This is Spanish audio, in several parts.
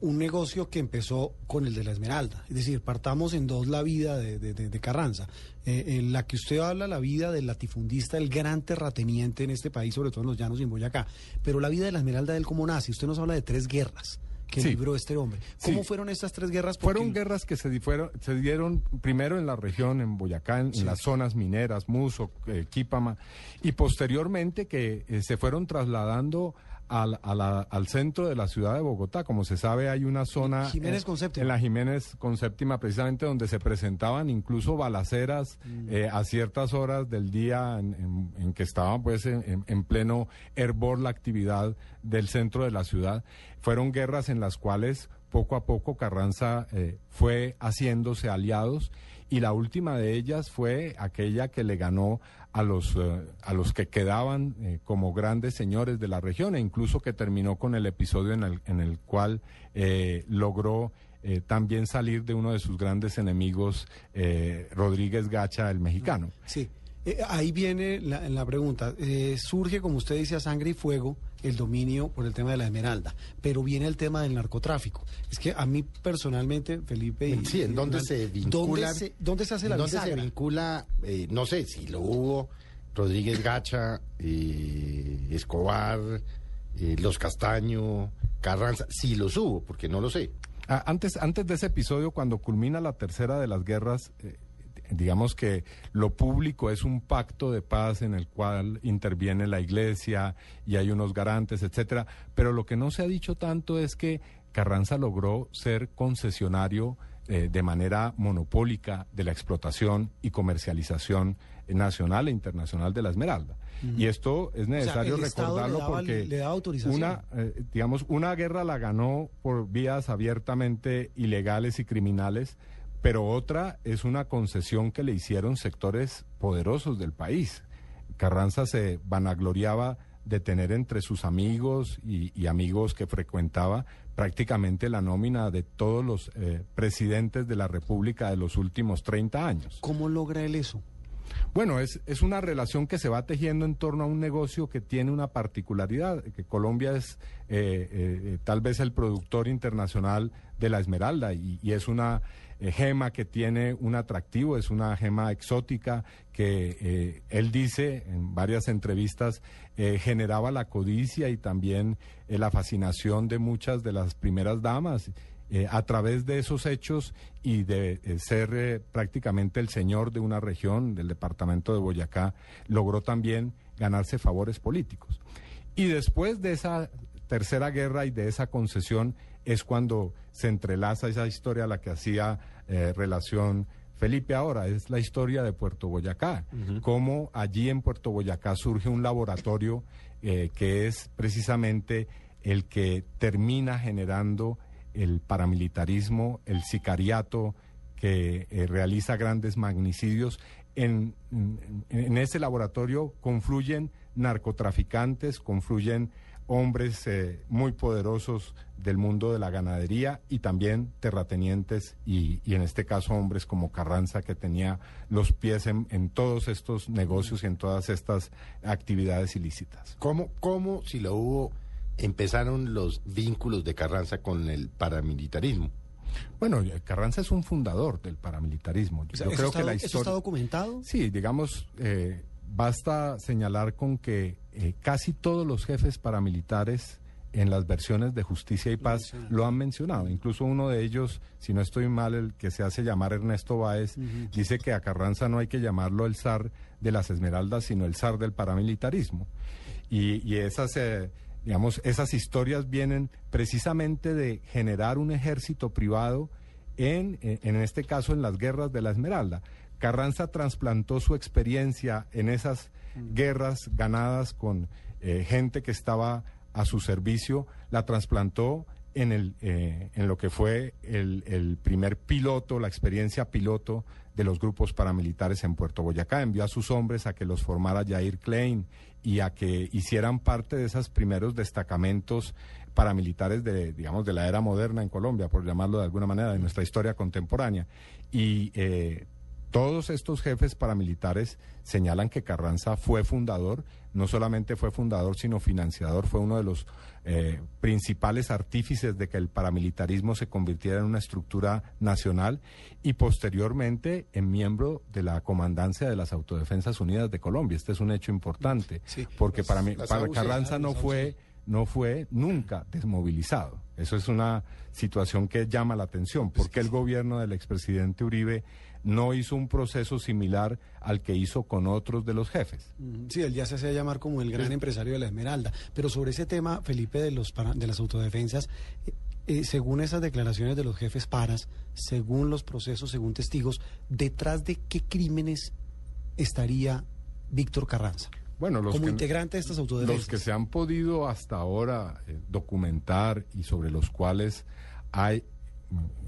Un negocio que empezó con el de la Esmeralda. Es decir, partamos en dos la vida de, de- de- Carranza. Eh, en la que usted habla, la vida del latifundista, el gran terrateniente en este país, sobre todo en los llanos y en Boyacá. Pero la vida de la Esmeralda, de él cómo nace. Usted nos habla de tres guerras que Sí. libró este hombre. ¿Cómo Sí. fueron estas tres guerras? Porque- Fueron guerras que se, di- fueron- se dieron primero en la región, en Boyacá, en, en las zonas mineras, Muso, eh, Quípama, y posteriormente que eh, se fueron trasladando al, a la- al centro de la ciudad de Bogotá. Como se sabe, hay una zona... Jiménez. En la Jiménez con Séptima, precisamente donde se presentaban incluso balaceras Mm. eh, a ciertas horas del día en, en- en que estaba pues en pleno hervor la actividad del centro de la ciudad. Fueron guerras en las cuales poco a poco Carranza eh, fue haciéndose aliados y la última de ellas fue aquella que le ganó a los, eh, a los que quedaban eh, como grandes señores de la región e incluso que terminó con el episodio en el, en el cual eh, logró eh, también salir de uno de sus grandes enemigos, eh, Rodríguez Gacha, el mexicano. Sí. Eh, ahí viene la, la pregunta. Eh, surge, como usted dice, a sangre y fuego el dominio por el tema de la esmeralda, pero viene el tema del narcotráfico. Es que a mí personalmente, Felipe... Y, Sí, ¿en dónde se vincula? ¿Dónde se, dónde se hace ¿En la dónde se vincula? eh, no sé si lo hubo Rodríguez Gacha, eh, Escobar, eh, Los Castaño, Carranza, si los hubo, porque no lo sé. Ah, Antes, antes de ese episodio, cuando culmina la tercera de las guerras, eh, digamos que lo público es un pacto de paz en el cual interviene la iglesia y hay unos garantes, etcétera. Pero lo que no se ha dicho tanto es que Carranza logró ser concesionario eh, de manera monopólica de la explotación y comercialización nacional e internacional de la esmeralda. Y esto es necesario le recordarlo daba- porque le daba autorización. una eh, digamos, una guerra la ganó por vías abiertamente ilegales y criminales, pero otra es una concesión que le hicieron sectores poderosos del país. Carranza se vanagloriaba de tener entre sus amigos y, y amigos que frecuentaba prácticamente la nómina de todos los eh, presidentes de la República de los últimos 30 años. ¿Cómo logra él eso? Bueno, es, es una relación que se va tejiendo en torno a un negocio que tiene una particularidad, que Colombia es eh, eh, tal vez el productor internacional de la esmeralda y, es una eh, gema que tiene un atractivo, es una gema exótica que eh, él dice en varias entrevistas eh, generaba la codicia y también eh, la fascinación de muchas de las primeras damas eh, a través de esos hechos y de eh, ser eh, prácticamente el señor de una región, del departamento de Boyacá, logró también ganarse favores políticos. Y después de esa tercera guerra y de esa concesión es cuando se entrelaza esa historia a la que hacía relación Felipe ahora, es la historia de Puerto Boyacá, cómo allí en Puerto Boyacá surge un laboratorio que es precisamente el que termina generando el paramilitarismo, el sicariato que eh, realiza grandes magnicidios. En, en- ese laboratorio confluyen narcotraficantes, confluyen hombres eh, muy poderosos del mundo de la ganadería y también terratenientes y, en este caso hombres como Carranza que tenía los pies en, en todos estos negocios y en todas estas actividades ilícitas. ¿Cómo, cómo, si lo hubo, empezaron los vínculos de Carranza con el paramilitarismo? Bueno, eh, Carranza es un fundador del paramilitarismo. O sea, Yo ¿eso creo está- que la ¿Eso está historia... documentado? Sí, digamos, eh, basta señalar con que eh, casi todos los jefes paramilitares en las versiones de Justicia y Paz lo han mencionado. Incluso uno de ellos, si no estoy mal, el que se hace llamar Ernesto Báez, dice que a Carranza no hay que llamarlo el zar de las Esmeraldas, sino el zar del paramilitarismo. Y, y esas, eh, digamos, esas historias vienen precisamente de generar un ejército privado en, en en este caso, en las guerras de la Esmeralda. Carranza trasplantó su experiencia en esas guerras ganadas con eh, gente que estaba a su servicio, la trasplantó en, el, eh, en lo que fue el, el primer piloto, la experiencia piloto de los grupos paramilitares en Puerto Boyacá. Envió a sus hombres a que los formara Jair Klein y a que hicieran parte de esos primeros destacamentos paramilitares de, digamos, de la era moderna en Colombia, por llamarlo de alguna manera, de nuestra historia contemporánea. Y eh, todos estos jefes paramilitares señalan que Carranza fue fundador, no solamente fue fundador, sino financiador, fue uno de los eh, principales artífices de que el paramilitarismo se convirtiera en una estructura nacional y posteriormente en miembro de la comandancia de las Autodefensas Unidas de Colombia. Este es un hecho importante, Sí. porque para, mí, para AUC, Carranza no fue no fue nunca desmovilizado. Eso es una situación que llama la atención. ¿Por qué el gobierno del expresidente Uribe no hizo un proceso similar al que hizo con otros de los jefes? Sí, él ya se hacía llamar como el gran empresario de la Esmeralda. Pero sobre ese tema, Felipe, de, los para- de las autodefensas, eh, eh, según esas declaraciones de los jefes paras, según los procesos, según testigos, ¿detrás de qué crímenes estaría Víctor Carranza? Bueno, los como que- integrante de estas autodefensas. Los que se han podido hasta ahora eh, documentar y sobre los cuales hay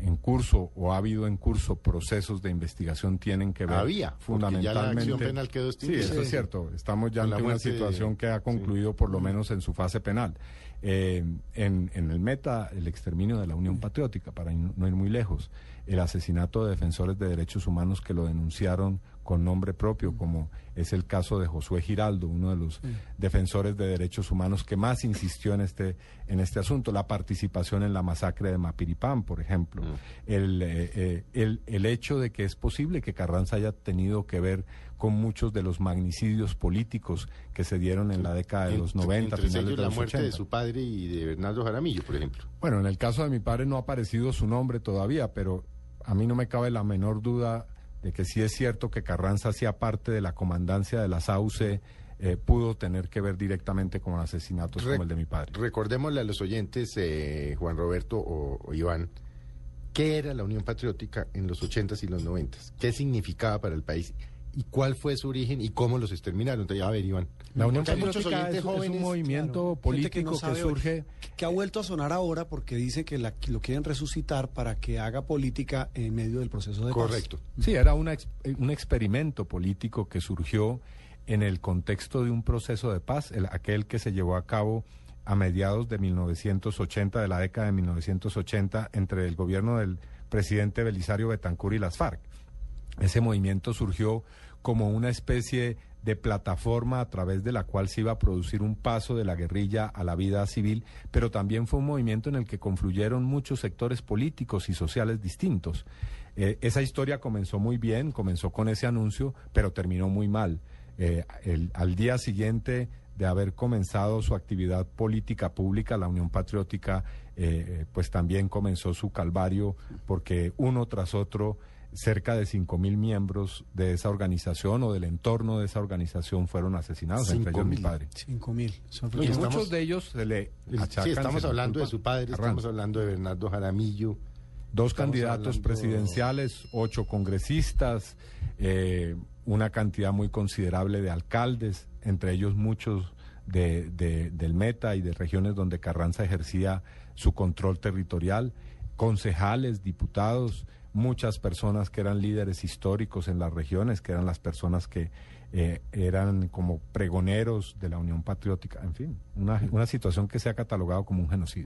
en curso o ha habido en curso procesos de investigación tienen que ver Había, porque ya la fundamentalmente penal quedó Sí, eso es cierto. Estamos ya ante una de- situación que ha concluido por lo menos en su fase penal. Eh, en, en el meta, el exterminio de la Unión Patriótica, para no no ir muy lejos, el asesinato de defensores de derechos humanos que lo denunciaron con nombre propio, como es el caso de Josué Giraldo, uno de los defensores de derechos humanos que más insistió en este, en este asunto, la participación en la masacre de Mapiripán, por ejemplo, el, eh, eh, el, el hecho de que es posible que Carranza haya tenido que ver con muchos de los magnicidios políticos que se dieron en la década de los Entre- 90, entre finales ellos de la muerte 80. de su padre y de Bernardo Jaramillo, por ejemplo. Bueno, en el caso de mi padre no ha aparecido su nombre todavía, pero a mí no me cabe la menor duda de que sí es cierto que Carranza hacía parte de la comandancia de la SAUCE, eh, pudo tener que ver directamente con asesinatos Re- como el de mi padre. Recordémosle a los oyentes, eh, Juan Roberto o, o Iván, ¿qué era la Unión Patriótica en los 80s y los 90s? ¿Qué significaba para el país? ¿Y cuál fue su origen y cómo los exterminaron? Entonces, a ver, Iván. La Unión Porque hay muchos Patriótica oyentes es, es un jóvenes, movimiento Claro, político no que, surge... que ha vuelto a sonar ahora porque dice que, la, lo quieren resucitar para que haga política en medio del proceso de paz. Correcto. Sí, era una un experimento político que surgió en el contexto de un proceso de paz, el- aquel que se llevó a cabo a mediados de 1980, de la década de 1980, entre el gobierno del presidente Belisario Betancur y las FARC. Ese movimiento surgió como una especie de plataforma a través de la cual se iba a producir un paso de la guerrilla a la vida civil, pero también fue un movimiento en el que confluyeron muchos sectores políticos y sociales distintos. Eh, esa historia comenzó muy bien, comenzó con ese anuncio, pero terminó muy mal. Eh, al día siguiente de haber comenzado su actividad política pública, la Unión Patriótica, eh, pues también comenzó su calvario porque uno tras otro cerca de cinco mil miembros de esa organización o del entorno de esa organización fueron asesinados, entre ellos mi 5.000. padre. Cinco mil. Son Y Y estamos- muchos de ellos se le achacan, sí, estamos hablando de su padre, estamos hablando de Bernardo Jaramillo. Dos Estamos candidatos hablando- presidenciales, ocho congresistas, eh, una cantidad muy considerable de alcaldes, entre ellos muchos de, de- del Meta y de regiones donde Carranza ejercía su control territorial, concejales, diputados, muchas personas que eran líderes históricos en las regiones, que eran las personas que eh, eran como pregoneros de la Unión Patriótica, en fin, una, una situación que se ha catalogado como un genocidio.